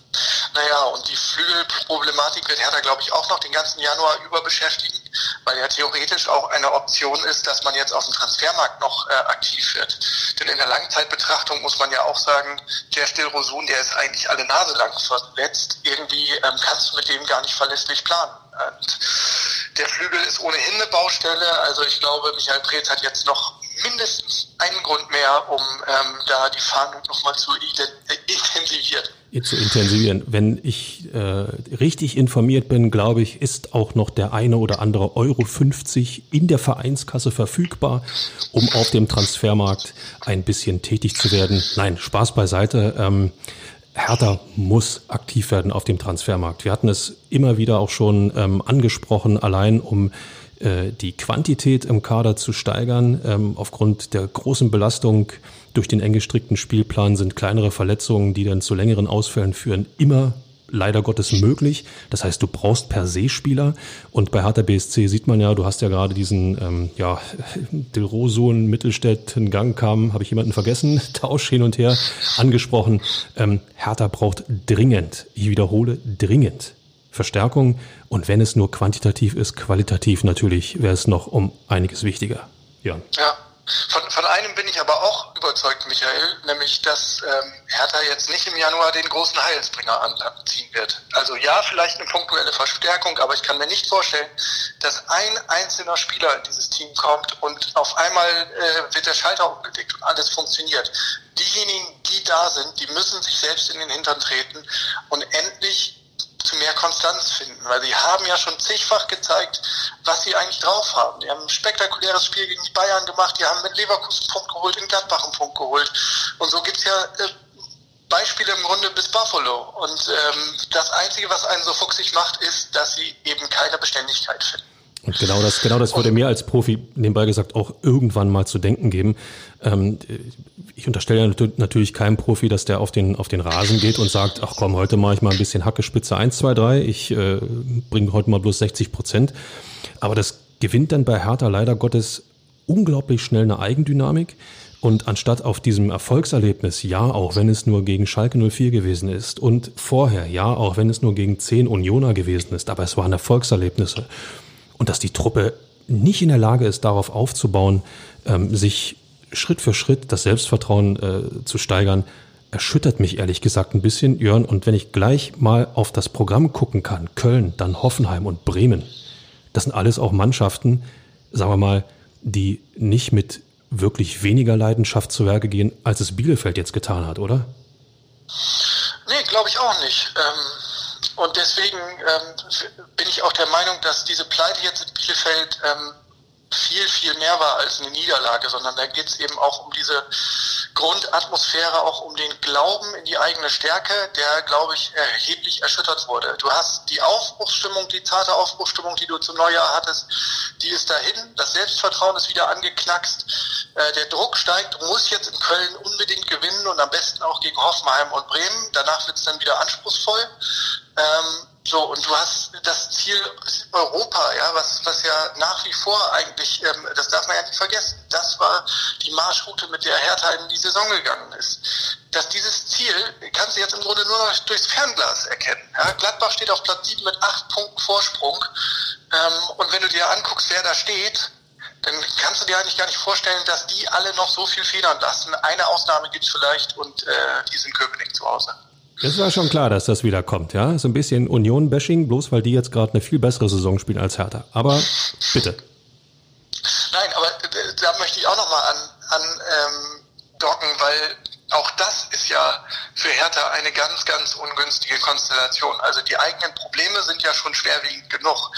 naja, und die Flügelproblematik wird Hertha, glaube ich, auch noch den ganzen Januar über beschäftigen, weil ja theoretisch auch eine Option ist, dass man jetzt auf dem Transfermarkt noch äh, aktiv wird. Denn in der Langzeitbetrachtung muss man ja auch sagen, der Rosun, der ist eigentlich alle Nase lang verletzt. Irgendwie ähm, kannst du mit dem gar nicht verlässlich planen. Und der Flügel ist ohnehin eine Baustelle. Also ich glaube, Michael Preetz hat jetzt noch mindestens einen Grund mehr, um ähm, da die Fahndung nochmal zu intensivieren zu intensivieren. Wenn ich äh, richtig informiert bin, glaube ich, ist auch noch der eine oder andere Euro 50 in der Vereinskasse verfügbar, um auf dem Transfermarkt ein bisschen tätig zu werden. Nein, Spaß beiseite. Ähm, Hertha muss aktiv werden auf dem Transfermarkt. Wir hatten es immer wieder auch schon ähm, angesprochen, allein um äh, die Quantität im Kader zu steigern, ähm, aufgrund der großen Belastung durch den eng gestrickten Spielplan sind kleinere Verletzungen, die dann zu längeren Ausfällen führen, immer leider Gottes möglich. Das heißt, du brauchst per se Spieler. Und bei Hertha BSC sieht man ja, du hast ja gerade diesen, ähm, ja, Del Rosun, Mittelstädt, in Gang kam, habe ich jemanden vergessen, Tausch hin und her angesprochen. Ähm, Hertha braucht dringend, ich wiederhole, dringend Verstärkung. Und wenn es nur quantitativ ist, qualitativ natürlich wäre es noch um einiges wichtiger. Jan. Ja. Von, von einem bin ich aber auch überzeugt, Michael, nämlich, dass ähm, Hertha jetzt nicht im Januar den großen Heilsbringer anziehen wird. Also ja, vielleicht eine punktuelle Verstärkung, aber ich kann mir nicht vorstellen, dass ein einzelner Spieler in dieses Team kommt und auf einmal äh, wird der Schalter umgelegt und alles funktioniert. Diejenigen, die da sind, die müssen sich selbst in den Hintern treten und endlich zu mehr Konstanz finden, weil sie haben ja schon zigfach gezeigt, was sie eigentlich drauf haben. Die haben ein spektakuläres Spiel gegen die Bayern gemacht, die haben mit Leverkusen einen Punkt geholt, in Gladbach einen Punkt geholt. Und so gibt's ja äh, Beispiele im Grunde bis Buffalo. Und ähm, das Einzige, was einen so fuchsig macht, ist, dass sie eben keine Beständigkeit finden. Und genau das, genau das würde mir als Profi nebenbei gesagt auch irgendwann mal zu denken geben. Ähm, ich unterstelle natürlich keinem Profi, dass der auf den, auf den Rasen geht und sagt, ach komm, heute mache ich mal ein bisschen Hackespitze 1, 2, 3, ich äh, bringe heute mal bloß 60 Prozent. Aber das gewinnt dann bei Hertha leider Gottes unglaublich schnell eine Eigendynamik. Und anstatt auf diesem Erfolgserlebnis, ja, auch wenn es nur gegen Schalke 04 gewesen ist und vorher, ja, auch wenn es nur gegen 10 Unioner gewesen ist, aber es waren Erfolgserlebnisse und dass die Truppe nicht in der Lage ist, darauf aufzubauen, ähm, sich Schritt für Schritt das Selbstvertrauen äh, zu steigern, erschüttert mich ehrlich gesagt ein bisschen, Jörn. Und wenn ich gleich mal auf das Programm gucken kann, Köln, dann Hoffenheim und Bremen, das sind alles auch Mannschaften, sagen wir mal, die nicht mit wirklich weniger Leidenschaft zu Werke gehen, als es Bielefeld jetzt getan hat, oder? Nee, glaube ich auch nicht. Ähm und deswegen ähm, bin ich auch der Meinung, dass diese Pleite jetzt in Bielefeld ähm, viel, viel mehr war als eine Niederlage, sondern da geht es eben auch um diese Grundatmosphäre, auch um den Glauben in die eigene Stärke, der, glaube ich, erheblich erschüttert wurde. Du hast die Aufbruchsstimmung, die zarte Aufbruchsstimmung, die du zum Neujahr hattest, die ist dahin. Das Selbstvertrauen ist wieder angeknackst. Äh, der Druck steigt. Du musst jetzt in Köln unbedingt gewinnen und am besten auch gegen Hoffenheim und Bremen. Danach wird es dann wieder anspruchsvoll. Ähm, so, und du hast das Ziel Europa, ja, was, was ja nach wie vor eigentlich, ähm, das darf man ja nicht vergessen, das war die Marschroute, mit der Hertha in die Saison gegangen ist. Dass dieses Ziel kannst du jetzt im Grunde nur noch durchs Fernglas erkennen. Ja. Gladbach steht auf Platz 7 mit 8 Punkten Vorsprung. Ähm, und wenn du dir anguckst, wer da steht, dann kannst du dir eigentlich gar nicht vorstellen, dass die alle noch so viel federn lassen. Eine Ausnahme gibt es vielleicht und äh, die sind Köpenick zu Hause. Es war schon klar, dass das wieder kommt, ja. So ein bisschen Union-Bashing, bloß weil die jetzt gerade eine viel bessere Saison spielen als Hertha. Aber bitte. Nein, aber äh, da möchte ich auch nochmal an, an ähm, docken, weil auch das ist ja für Hertha eine ganz, ganz ungünstige Konstellation. Also die eigenen Probleme sind ja schon schwerwiegend genug.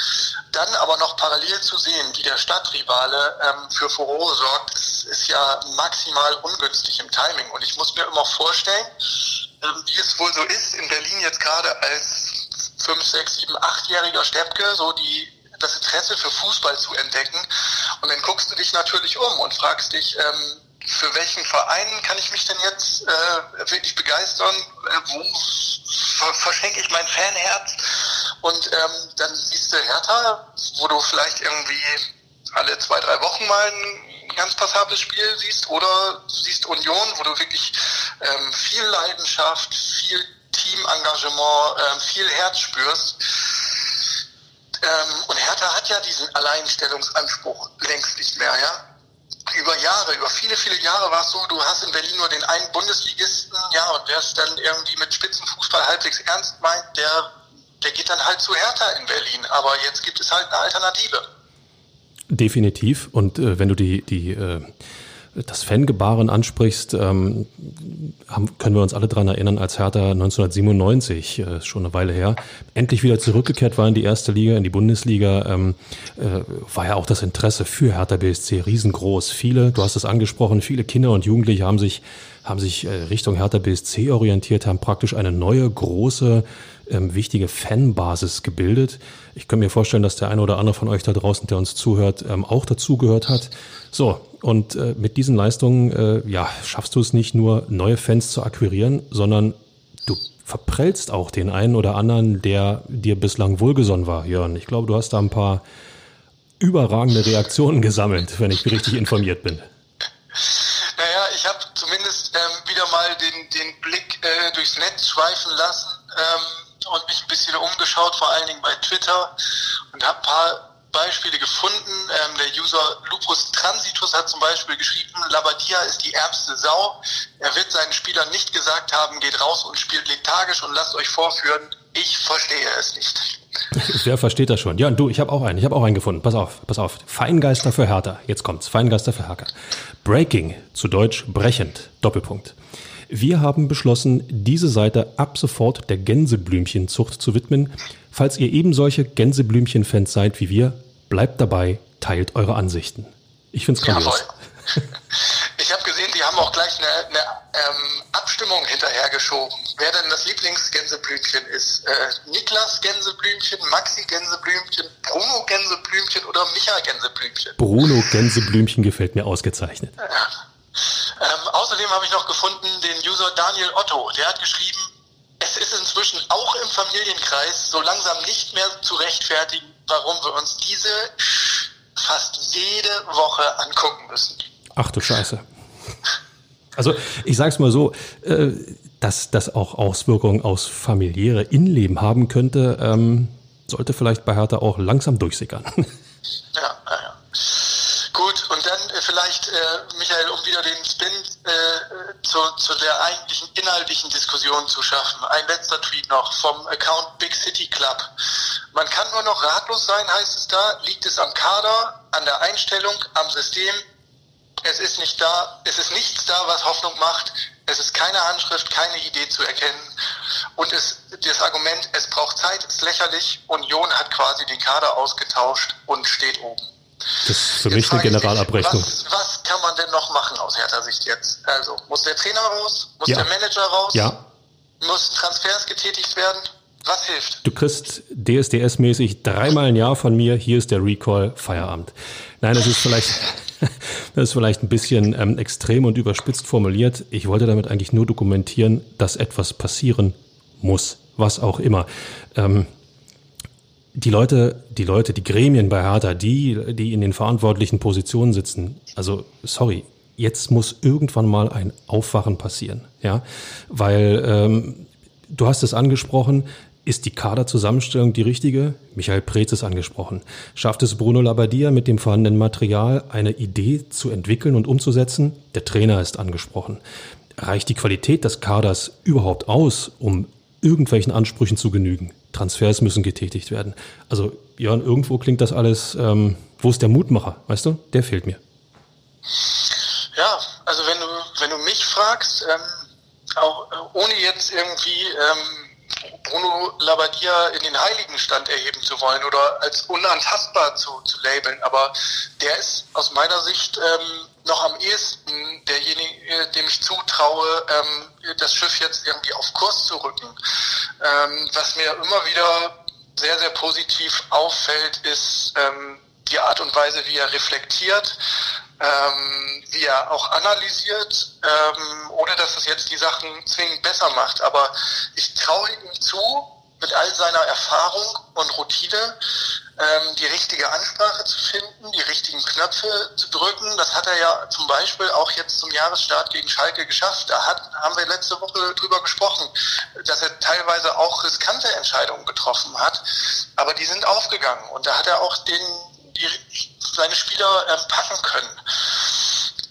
Dann aber noch parallel zu sehen, wie der Stadtrivale ähm, für Furore sorgt, ist, ist ja maximal ungünstig im Timing. Und ich muss mir immer vorstellen, wie es wohl so ist, in Berlin jetzt gerade als 5, 6, 7, 8-jähriger Steppke so die das Interesse für Fußball zu entdecken. Und dann guckst du dich natürlich um und fragst dich, ähm, für welchen Verein kann ich mich denn jetzt äh, wirklich begeistern? Äh, wo verschenke ich mein Fanherz? Und ähm, dann siehst du Hertha, wo du vielleicht irgendwie alle zwei, drei Wochen mal ein ganz passables Spiel siehst, oder siehst Union, wo du wirklich ähm, viel Leidenschaft, viel Teamengagement, ähm, viel Herz spürst. Ähm, und Hertha hat ja diesen Alleinstellungsanspruch längst nicht mehr, ja über Jahre, über viele, viele Jahre war es so, du hast in Berlin nur den einen Bundesligisten, ja, und der es dann irgendwie mit Spitzenfußball halbwegs ernst meint, der, der geht dann halt zu Hertha in Berlin. Aber jetzt gibt es halt eine Alternative. Definitiv. Und äh, wenn du die, die äh, das Fangebaren ansprichst, ähm, haben, können wir uns alle dran erinnern, als Hertha 1997, äh, schon eine Weile her, endlich wieder zurückgekehrt war in die erste Liga, in die Bundesliga, ähm, äh, war ja auch das Interesse für Hertha BSC riesengroß. Viele, du hast es angesprochen, viele Kinder und Jugendliche haben sich haben sich äh, Richtung Hertha BSC orientiert, haben praktisch eine neue, große, ähm, wichtige Fanbasis gebildet. Ich kann mir vorstellen, dass der eine oder andere von euch da draußen, der uns zuhört, ähm, auch dazugehört hat. So, und äh, mit diesen Leistungen, äh, ja, schaffst du es nicht nur, neue Fans zu akquirieren, sondern du verprellst auch den einen oder anderen, der dir bislang wohlgesonnen war, Jörn. Ich glaube, du hast da ein paar überragende Reaktionen gesammelt, wenn ich richtig informiert bin. Naja, ich habe zumindest ähm, wieder mal den, den Blick äh, durchs Netz schweifen lassen ähm, und mich ein bisschen umgeschaut, vor allen Dingen bei Twitter und habe ein paar Beispiele gefunden. Ähm, der User Lupus Transitus hat zum Beispiel geschrieben, Labadia ist die ärmste Sau. Er wird seinen Spielern nicht gesagt haben, geht raus und spielt lethargisch und lasst euch vorführen. Ich verstehe es nicht. Wer versteht das schon? Ja, und du, ich habe auch einen. Ich habe auch einen gefunden. Pass auf, pass auf. Feingeister für Hertha. Jetzt kommt's. Feingeister für Hertha. Breaking, zu Deutsch brechend. Doppelpunkt. Wir haben beschlossen, diese Seite ab sofort der Gänseblümchenzucht zu widmen. Falls ihr eben solche Gänseblümchen-Fans seid wie wir, bleibt dabei, teilt eure Ansichten. Ich finde es grandios. Ich habe gesehen, die haben auch gleich eine, eine ähm, Abstimmung hinterhergeschoben, wer denn das Lieblingsgänseblümchen ist. Äh, Niklas Gänseblümchen, Maxi Gänseblümchen, Bruno Gänseblümchen oder Micha Gänseblümchen. Bruno Gänseblümchen gefällt mir ausgezeichnet. Ja. Ähm, außerdem habe ich noch gefunden den User Daniel Otto. Der hat geschrieben, es ist inzwischen auch im Familienkreis so langsam nicht mehr zu rechtfertigen, warum wir uns diese fast jede Woche angucken müssen. Ach du Scheiße. Also ich sage es mal so, äh, dass das auch Auswirkungen aus familiäre Innenleben haben könnte, ähm, sollte vielleicht bei Hertha auch langsam durchsickern. Ja, ja, ja. Gut, und dann äh, vielleicht, äh, Michael, um wieder den Spin äh, zu, zu der eigentlichen inhaltlichen Diskussion zu schaffen. Ein letzter Tweet noch vom Account Big City Club. Man kann nur noch ratlos sein, heißt es da. Liegt es am Kader, an der Einstellung, am System? Es ist nicht da, es ist nichts da, was Hoffnung macht. Es ist keine Handschrift, keine Idee zu erkennen. Und es, das Argument, es braucht Zeit, ist lächerlich. Union hat quasi den Kader ausgetauscht und steht oben. Das ist für mich eine Generalabrechnung. Was, was, kann man denn noch machen aus härter Sicht jetzt? Also, muss der Trainer raus? Muss ja. der Manager raus? Ja. Muss Transfers getätigt werden? Was hilft? Du kriegst DSDS-mäßig dreimal ein Jahr von mir. Hier ist der Recall Feierabend. Nein, das ist vielleicht, das ist vielleicht ein bisschen ähm, extrem und überspitzt formuliert. Ich wollte damit eigentlich nur dokumentieren, dass etwas passieren muss, was auch immer. Ähm, die Leute, die Leute, die Gremien bei Hertha, die, die in den verantwortlichen Positionen sitzen, also sorry, jetzt muss irgendwann mal ein Aufwachen passieren, ja, weil ähm, du hast es angesprochen, ist die Kaderzusammenstellung die richtige? Michael Preetz ist angesprochen. Schafft es Bruno Labbadia mit dem vorhandenen Material eine Idee zu entwickeln und umzusetzen? Der Trainer ist angesprochen. Reicht die Qualität des Kaders überhaupt aus, um irgendwelchen Ansprüchen zu genügen? Transfers müssen getätigt werden. Also, Jörn, irgendwo klingt das alles, ähm, wo ist der Mutmacher, weißt du? Der fehlt mir. Ja, also wenn du, wenn du mich fragst, ähm, auch äh, ohne jetzt irgendwie ähm, Bruno Labbadia in den Heiligenstand erheben zu wollen oder als unantastbar zu, zu labeln, aber der ist aus meiner Sicht ähm, noch am ehesten derjenige, äh, dem ich zutraue, ähm, das Schiff jetzt irgendwie auf Kurs zu rücken. Ähm, was mir immer wieder sehr, sehr positiv auffällt, ist ähm, die Art und Weise, wie er reflektiert, ähm, wie er auch analysiert, ähm, ohne dass es jetzt die Sachen zwingend besser macht. Aber ich traue ihm zu, mit all seiner Erfahrung und Routine, ähm, die richtige Ansprache zu finden, die richtigen Knöpfe zu drücken. Das hat er ja zum Beispiel auch jetzt zum Jahresstart gegen Schalke geschafft. Da hat, haben wir letzte Woche drüber gesprochen, dass er teilweise auch riskante Entscheidungen getroffen hat, aber die sind aufgegangen und da hat er auch den, die, seine Spieler äh, packen können.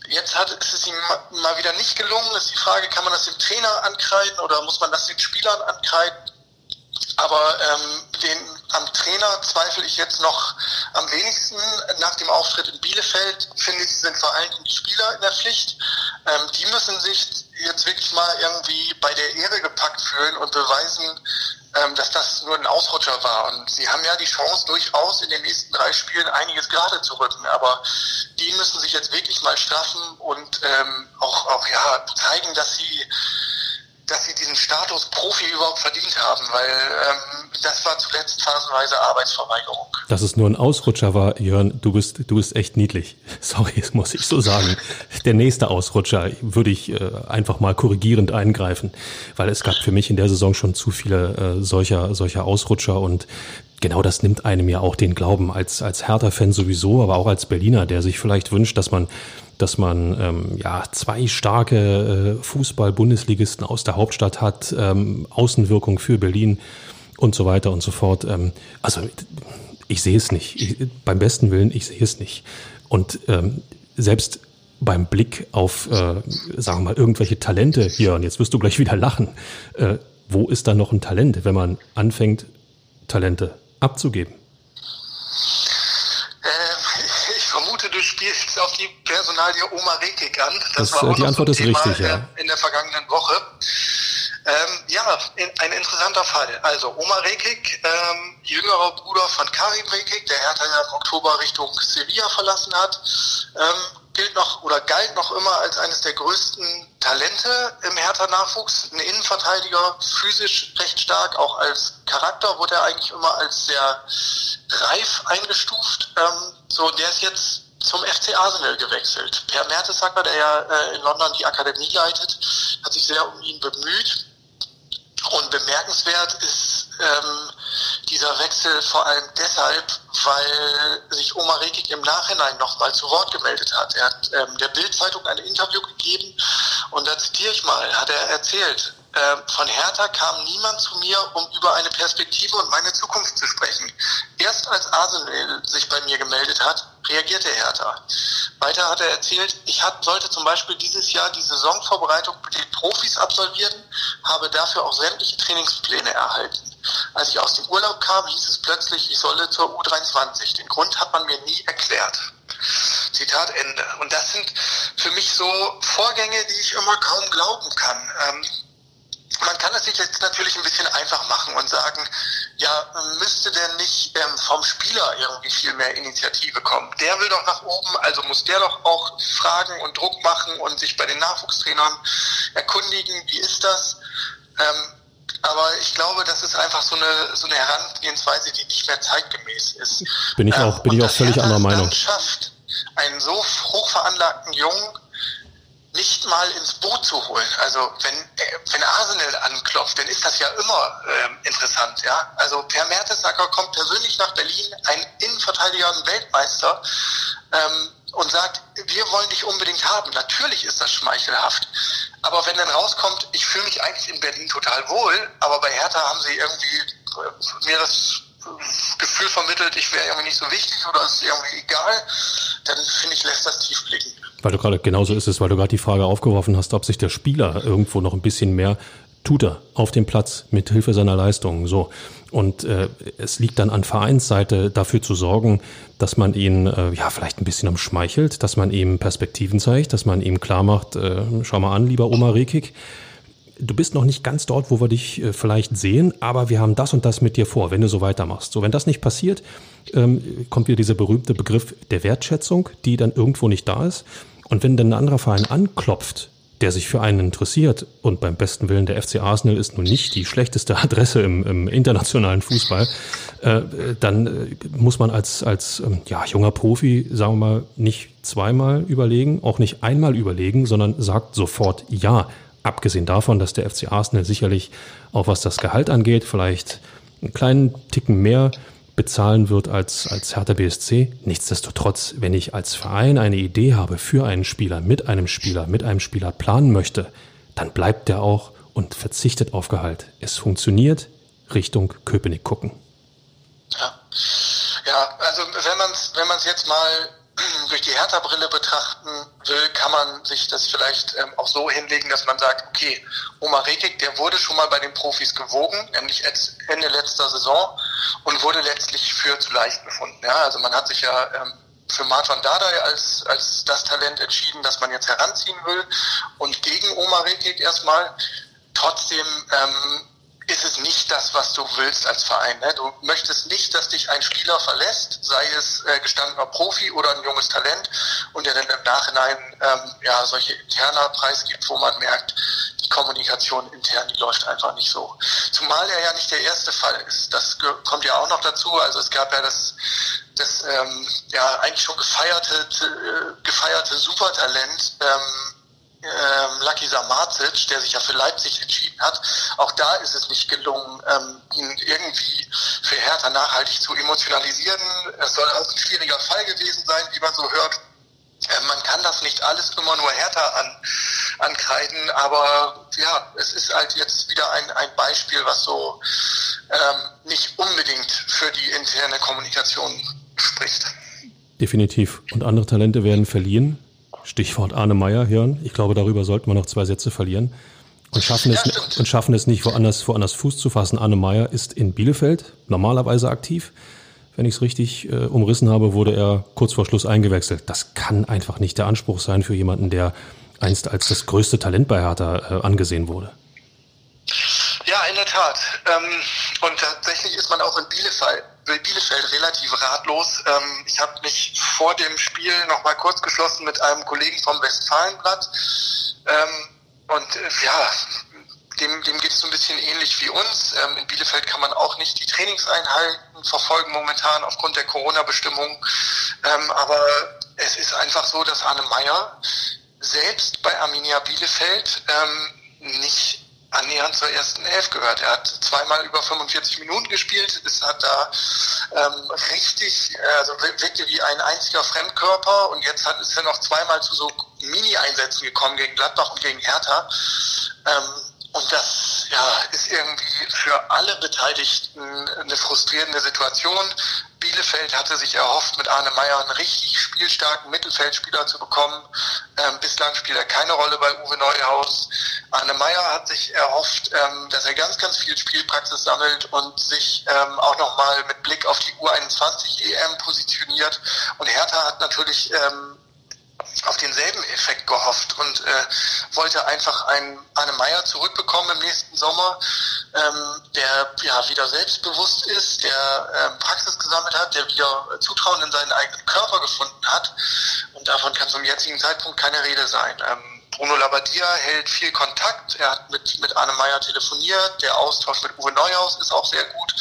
Jetzt hat, ist es ihm mal wieder nicht gelungen. Ist die Frage, kann man das dem Trainer ankreiden oder muss man das den Spielern ankreiden? Aber ähm, den am Trainer zweifle ich jetzt noch am wenigsten. Nach dem Auftritt in Bielefeld, finde ich, sind vor allem die Spieler in der Pflicht. Ähm, die müssen sich jetzt wirklich mal irgendwie bei der Ehre gepackt fühlen und beweisen, ähm, dass das nur ein Ausrutscher war. Und sie haben ja die Chance, durchaus in den nächsten drei Spielen einiges gerade zu rücken. Aber die müssen sich jetzt wirklich mal straffen und ähm, auch, auch ja, zeigen, dass sie dass sie diesen Status Profi überhaupt verdient haben, weil ähm, das war zuletzt phasenweise Arbeitsverweigerung. Dass es nur ein Ausrutscher war, Jörn, du bist, du bist echt niedlich. Sorry, das muss ich so sagen. Der nächste Ausrutscher würde ich äh, einfach mal korrigierend eingreifen, weil es gab für mich in der Saison schon zu viele äh, solcher, solcher Ausrutscher und genau das nimmt einem ja auch den Glauben als, als Hertha-Fan sowieso, aber auch als Berliner, der sich vielleicht wünscht, dass man dass man ähm, ja zwei starke äh, Fußball-Bundesligisten aus der Hauptstadt hat, ähm, Außenwirkung für Berlin und so weiter und so fort. Ähm, also ich sehe es nicht. Ich, beim besten Willen, ich sehe es nicht. Und ähm, selbst beim Blick auf, äh, sagen wir mal, irgendwelche Talente hier, und jetzt wirst du gleich wieder lachen, äh, wo ist da noch ein Talent, wenn man anfängt, Talente abzugeben? Spielst auf die Personalie Oma Rekik an. Das, das war auch die Antwort ist Thema richtig, ja. In der vergangenen Woche. Ähm, ja, in, ein interessanter Fall. Also Oma Rekik, ähm, jüngerer Bruder von Karim Rekik, der Hertha ja im Oktober Richtung Sevilla verlassen hat, ähm, gilt noch oder galt noch immer als eines der größten Talente im Hertha-Nachwuchs. Ein Innenverteidiger, physisch recht stark, auch als Charakter wurde er eigentlich immer als sehr reif eingestuft. Ähm, so, der ist jetzt zum FC Arsenal gewechselt. Per Mertesacker, der ja äh, in London die Akademie leitet, hat sich sehr um ihn bemüht. Und bemerkenswert ist ähm, dieser Wechsel vor allem deshalb, weil sich Omar Rekik im Nachhinein nochmal zu Wort gemeldet hat. Er hat ähm, der Bild-Zeitung ein Interview gegeben und da zitiere ich mal, hat er erzählt, äh, von Hertha kam niemand zu mir, um über eine Perspektive und meine Zukunft zu sprechen. Erst als Arsenal sich bei mir gemeldet hat, reagierte Hertha. Weiter hat er erzählt, ich hat, sollte zum Beispiel dieses Jahr die Saisonvorbereitung mit den Profis absolvieren, habe dafür auch sämtliche Trainingspläne erhalten. Als ich aus dem Urlaub kam, hieß es plötzlich, ich solle zur U23. Den Grund hat man mir nie erklärt. Zitat Ende. Und das sind für mich so Vorgänge, die ich immer kaum glauben kann. Ähm, man kann es sich jetzt natürlich ein bisschen einfach machen und sagen, ja, müsste denn nicht ähm, vom Spieler irgendwie viel mehr Initiative kommen? Der will doch nach oben, also muss der doch auch fragen und Druck machen und sich bei den Nachwuchstrainern erkundigen, wie ist das? Ähm, aber ich glaube, das ist einfach so eine, so eine Herangehensweise, die nicht mehr zeitgemäß ist. Bin ich auch, ähm, bin ich auch völlig anderer Meinung. schafft, einen so hochveranlagten Jungen nicht mal ins Boot zu holen. Also wenn, äh, wenn Arsenal anklopft, dann ist das ja immer ähm, interessant. Ja? Also Per Mertesacker kommt persönlich nach Berlin, ein Innenverteidiger, ein Weltmeister, ähm, und sagt, wir wollen dich unbedingt haben. Natürlich ist das schmeichelhaft. Aber wenn dann rauskommt, ich fühle mich eigentlich in Berlin total wohl, aber bei Hertha haben sie irgendwie äh, mir das Gefühl vermittelt, ich wäre irgendwie nicht so wichtig oder es ist irgendwie egal, dann finde ich, lässt das tief blicken. Weil du gerade, genauso ist es, weil du gerade die Frage aufgeworfen hast, ob sich der Spieler irgendwo noch ein bisschen mehr tut er auf dem Platz mit Hilfe seiner Leistungen. So. Und äh, es liegt dann an Vereinsseite dafür zu sorgen, dass man ihn äh, ja vielleicht ein bisschen umschmeichelt, dass man ihm Perspektiven zeigt, dass man ihm klar macht, äh, schau mal an, lieber Oma Rekik, du bist noch nicht ganz dort, wo wir dich äh, vielleicht sehen, aber wir haben das und das mit dir vor, wenn du so weitermachst. So, wenn das nicht passiert, ähm, kommt wieder dieser berühmte Begriff der Wertschätzung, die dann irgendwo nicht da ist. Und wenn dann ein anderer Verein anklopft, der sich für einen interessiert, und beim besten Willen der FC Arsenal ist nun nicht die schlechteste Adresse im, im internationalen Fußball, äh, dann äh, muss man als, als ähm, ja, junger Profi, sagen wir mal, nicht zweimal überlegen, auch nicht einmal überlegen, sondern sagt sofort ja. Abgesehen davon, dass der FC Arsenal sicherlich auch was das Gehalt angeht, vielleicht einen kleinen Ticken mehr bezahlen wird als, als Hertha BSC. Nichtsdestotrotz, wenn ich als Verein eine Idee habe für einen Spieler, mit einem Spieler, mit einem Spieler planen möchte, dann bleibt der auch und verzichtet auf Gehalt. Es funktioniert Richtung Köpenick gucken. Ja, ja also wenn man es wenn man's jetzt mal durch die Hertha-Brille betrachten will, kann man sich das vielleicht ähm, auch so hinlegen, dass man sagt, okay, Omar Rekik, der wurde schon mal bei den Profis gewogen, nämlich Ende letzter Saison und wurde letztlich für zu leicht befunden. Ja, also man hat sich ja ähm, für Martin Dardai als, als das Talent entschieden, das man jetzt heranziehen will und gegen Omar Rekik erstmal. Trotzdem ähm, ist es nicht das, was du willst als Verein. Ne? Du möchtest nicht, dass dich ein Spieler verlässt, sei es äh, gestandener Profi oder ein junges Talent, und der dann im Nachhinein ähm, ja solche interner Preis gibt, wo man merkt, die Kommunikation intern, die läuft einfach nicht so. Zumal er ja nicht der erste Fall ist. Das kommt ja auch noch dazu. Also es gab ja das, das ähm, ja eigentlich schon gefeierte, äh, gefeierte Supertalent. Ähm, ähm, Lucky Samacic, der sich ja für Leipzig entschieden hat. Auch da ist es nicht gelungen, ähm, ihn irgendwie für Hertha nachhaltig zu emotionalisieren. Es soll auch ein schwieriger Fall gewesen sein, wie man so hört. Äh, man kann das nicht alles immer nur Hertha an, ankreiden, aber ja, es ist halt jetzt wieder ein, ein Beispiel, was so ähm, nicht unbedingt für die interne Kommunikation spricht. Definitiv. Und andere Talente werden verliehen. Stichwort Arne Meyer hören. Ich glaube, darüber sollten wir noch zwei Sätze verlieren. Und schaffen es, ja, und schaffen es nicht, woanders, woanders Fuß zu fassen. Arne Meyer ist in Bielefeld normalerweise aktiv. Wenn ich es richtig äh, umrissen habe, wurde er kurz vor Schluss eingewechselt. Das kann einfach nicht der Anspruch sein für jemanden, der einst als das größte Talent bei Hertha äh, angesehen wurde. Ja, in der Tat. Ähm, und tatsächlich ist man auch in Bielefeld, Bielefeld relativ ratlos. Ähm, ich habe mich vor dem Spiel noch mal kurz geschlossen mit einem Kollegen vom Westfalenblatt. Ähm, und äh, ja, dem, dem geht es so ein bisschen ähnlich wie uns. Ähm, in Bielefeld kann man auch nicht die Trainingseinheiten verfolgen momentan aufgrund der Corona-Bestimmungen. Ähm, aber es ist einfach so, dass Arne Meyer selbst bei Arminia Bielefeld ähm, nicht annähernd zur ersten Elf gehört. Er hat zweimal über 45 Minuten gespielt, es hat da ähm, richtig, also wirkte wie ein einziger Fremdkörper und jetzt hat es ja noch zweimal zu so Mini-Einsätzen gekommen gegen Gladbach und gegen Hertha. Ähm, und das ja, ist irgendwie für alle Beteiligten eine frustrierende Situation. Bielefeld hatte sich erhofft, mit Arne Meyer einen richtig spielstarken Mittelfeldspieler zu bekommen. Ähm, bislang spielt er keine Rolle bei Uwe Neuhaus. Arne Meyer hat sich erhofft, ähm, dass er ganz, ganz viel Spielpraxis sammelt und sich ähm, auch nochmal mit Blick auf die U21 EM positioniert. Und Hertha hat natürlich ähm, auf denselben Effekt gehofft und äh, wollte einfach einen Arne Meyer zurückbekommen im nächsten Sommer, ähm, der ja wieder selbstbewusst ist, der ähm, Praxis gesammelt hat, der wieder Zutrauen in seinen eigenen Körper gefunden hat. Und davon kann zum jetzigen Zeitpunkt keine Rede sein. Ähm, Bruno Labbadia hält viel Kontakt. Er hat mit, mit Arne Meyer telefoniert. Der Austausch mit Uwe Neuhaus ist auch sehr gut.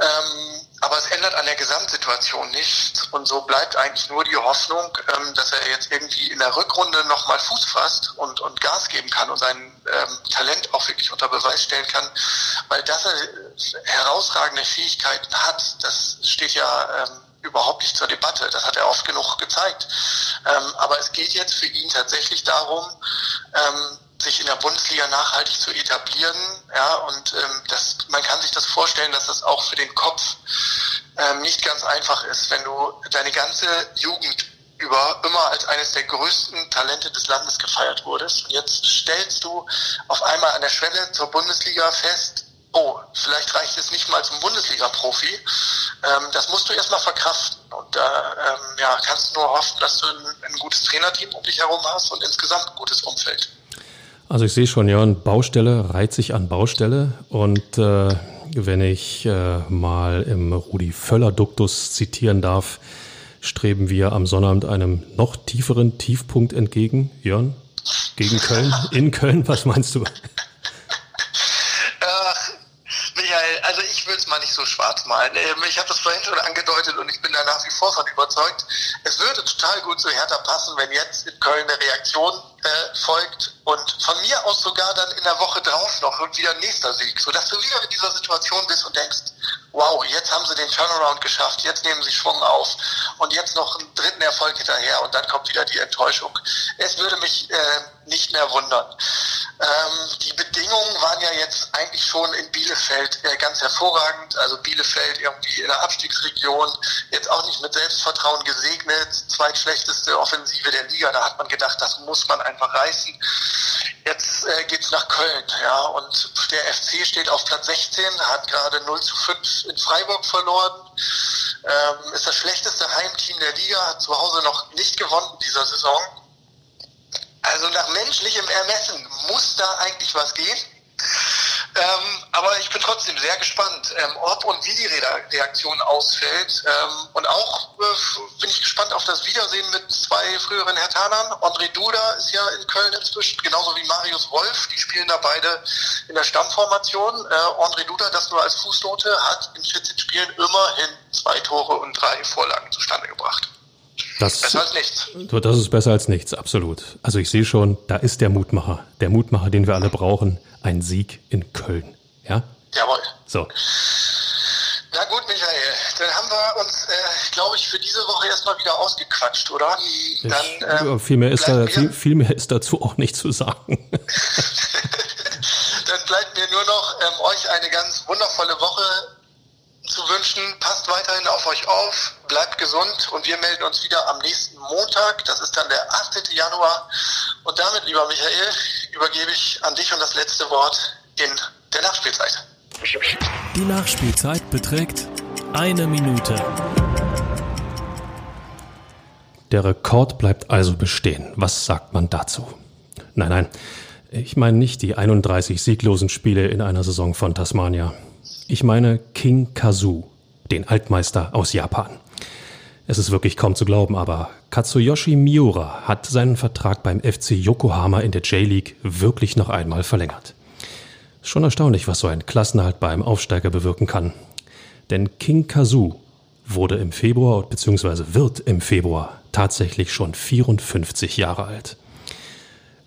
Ähm, aber es ändert an der Gesamtsituation nichts. Und so bleibt eigentlich nur die Hoffnung, ähm, dass er jetzt irgendwie in der Rückrunde nochmal Fuß fasst und, und Gas geben kann und sein ähm, Talent auch wirklich unter Beweis stellen kann. Weil dass er herausragende Fähigkeiten hat, das steht ja ähm, überhaupt nicht zur Debatte. Das hat er oft genug gezeigt. Aber es geht jetzt für ihn tatsächlich darum, sich in der Bundesliga nachhaltig zu etablieren. Ja, und ähm, das, man kann sich das vorstellen, dass das auch für den Kopf ähm, nicht ganz einfach ist, wenn du deine ganze Jugend über immer als eines der größten Talente des Landes gefeiert wurdest. Und jetzt stellst du auf einmal an der Schwelle zur Bundesliga fest, oh, vielleicht reicht es nicht mal zum Bundesliga-Profi. Ähm, das musst du erstmal verkraften. Und da ähm, ja, kannst du nur hoffen, dass du ein, ein gutes Trainerteam um dich herum hast und insgesamt ein gutes Umfeld. Also ich sehe schon, ja, Baustelle reiht sich an Baustelle. Und äh, wenn ich äh, mal im Rudi Völler-Duktus zitieren darf, streben wir am Sonnabend einem noch tieferen Tiefpunkt entgegen. Jörn, gegen Köln, in Köln, was meinst du? Michael, also ich will es mal nicht so schwarz malen. Ähm, ich habe das vorhin schon angedeutet und ich bin da nach wie vor von überzeugt. Es würde total gut zu Hertha passen, wenn jetzt in Köln eine Reaktion äh, folgt und von mir aus sogar dann in der Woche drauf noch wieder ein nächster Sieg, sodass du wieder in dieser Situation bist und denkst, wow, jetzt haben sie den Turnaround geschafft, jetzt nehmen sie Schwung auf und jetzt noch einen dritten Erfolg hinterher und dann kommt wieder die Enttäuschung. Es würde mich äh, nicht mehr wundern. Ähm, die Bedingungen waren ja jetzt eigentlich schon in Bielefeld äh, ganz hervorragend. Also Bielefeld irgendwie in der Abstiegsregion, jetzt auch nicht mit Selbstvertrauen gesegnet, zweitschlechteste Offensive der Liga. Da hat man gedacht, das muss man einfach reißen. Jetzt äh, geht's nach Köln, ja, und der FC steht auf Platz 16, hat gerade 0 zu 5 in Freiburg verloren, ähm, ist das schlechteste Heimteam der Liga, hat zu Hause noch nicht gewonnen dieser Saison. Also nach menschlichem Ermessen muss da eigentlich was gehen. Ähm, aber ich bin trotzdem sehr gespannt, ähm, ob und wie die Reaktion ausfällt. Ähm, und auch äh, bin ich gespannt auf das Wiedersehen mit zwei früheren Hertanern. André Duda ist ja in Köln inzwischen, genauso wie Marius Wolf. Die spielen da beide in der Stammformation. Äh, André Duda, das nur als Fußnote, hat in 14 Spielen immerhin zwei Tore und drei Vorlagen zustande gebracht. Das, besser als nichts. Das ist besser als nichts, absolut. Also ich sehe schon, da ist der Mutmacher. Der Mutmacher, den wir alle brauchen. Ein Sieg in Köln. Ja? Jawohl. So. Na gut, Michael, dann haben wir uns, äh, glaube ich, für diese Woche erstmal wieder ausgequatscht, oder? Dann, ähm, viel, mehr ist da, viel, viel, mehr ist dazu auch nicht zu sagen. dann bleibt mir nur noch ähm, euch eine ganz wundervolle Woche zu wünschen. Passt weiterhin auf euch auf, bleibt gesund und wir melden uns wieder am nächsten Montag. Das ist dann der 18. Januar. Und damit, lieber Michael, übergebe ich an dich und das letzte Wort in der Nachspielzeit. Die Nachspielzeit beträgt eine Minute. Der Rekord bleibt also bestehen. Was sagt man dazu? Nein, nein. Ich meine nicht die 31 sieglosen Spiele in einer Saison von Tasmania. Ich meine King Kazu, den Altmeister aus Japan. Es ist wirklich kaum zu glauben, aber Katsuyoshi Miura hat seinen Vertrag beim FC Yokohama in der J-League wirklich noch einmal verlängert. Schon erstaunlich, was so ein Klassenhalt beim Aufsteiger bewirken kann. Denn King Kazu wurde im Februar bzw. wird im Februar tatsächlich schon 54 Jahre alt.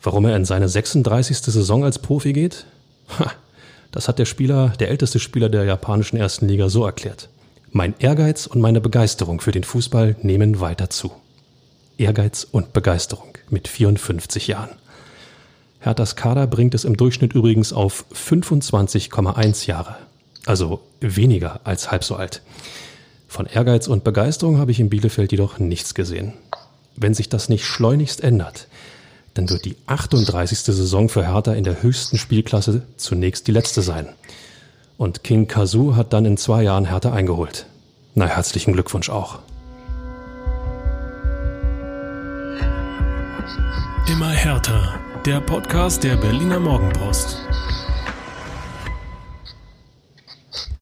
Warum er in seine 36. Saison als Profi geht? Ha, das hat der Spieler, der älteste Spieler der japanischen ersten Liga so erklärt. Mein Ehrgeiz und meine Begeisterung für den Fußball nehmen weiter zu. Ehrgeiz und Begeisterung mit 54 Jahren. Herthas Kader bringt es im Durchschnitt übrigens auf 25,1 Jahre. Also weniger als halb so alt. Von Ehrgeiz und Begeisterung habe ich in Bielefeld jedoch nichts gesehen. Wenn sich das nicht schleunigst ändert, dann wird die 38. Saison für Hertha in der höchsten Spielklasse zunächst die letzte sein. Und King Kazu hat dann in zwei Jahren Hertha eingeholt. Na, herzlichen Glückwunsch auch. Immer härter. Der Podcast der Berliner Morgenpost.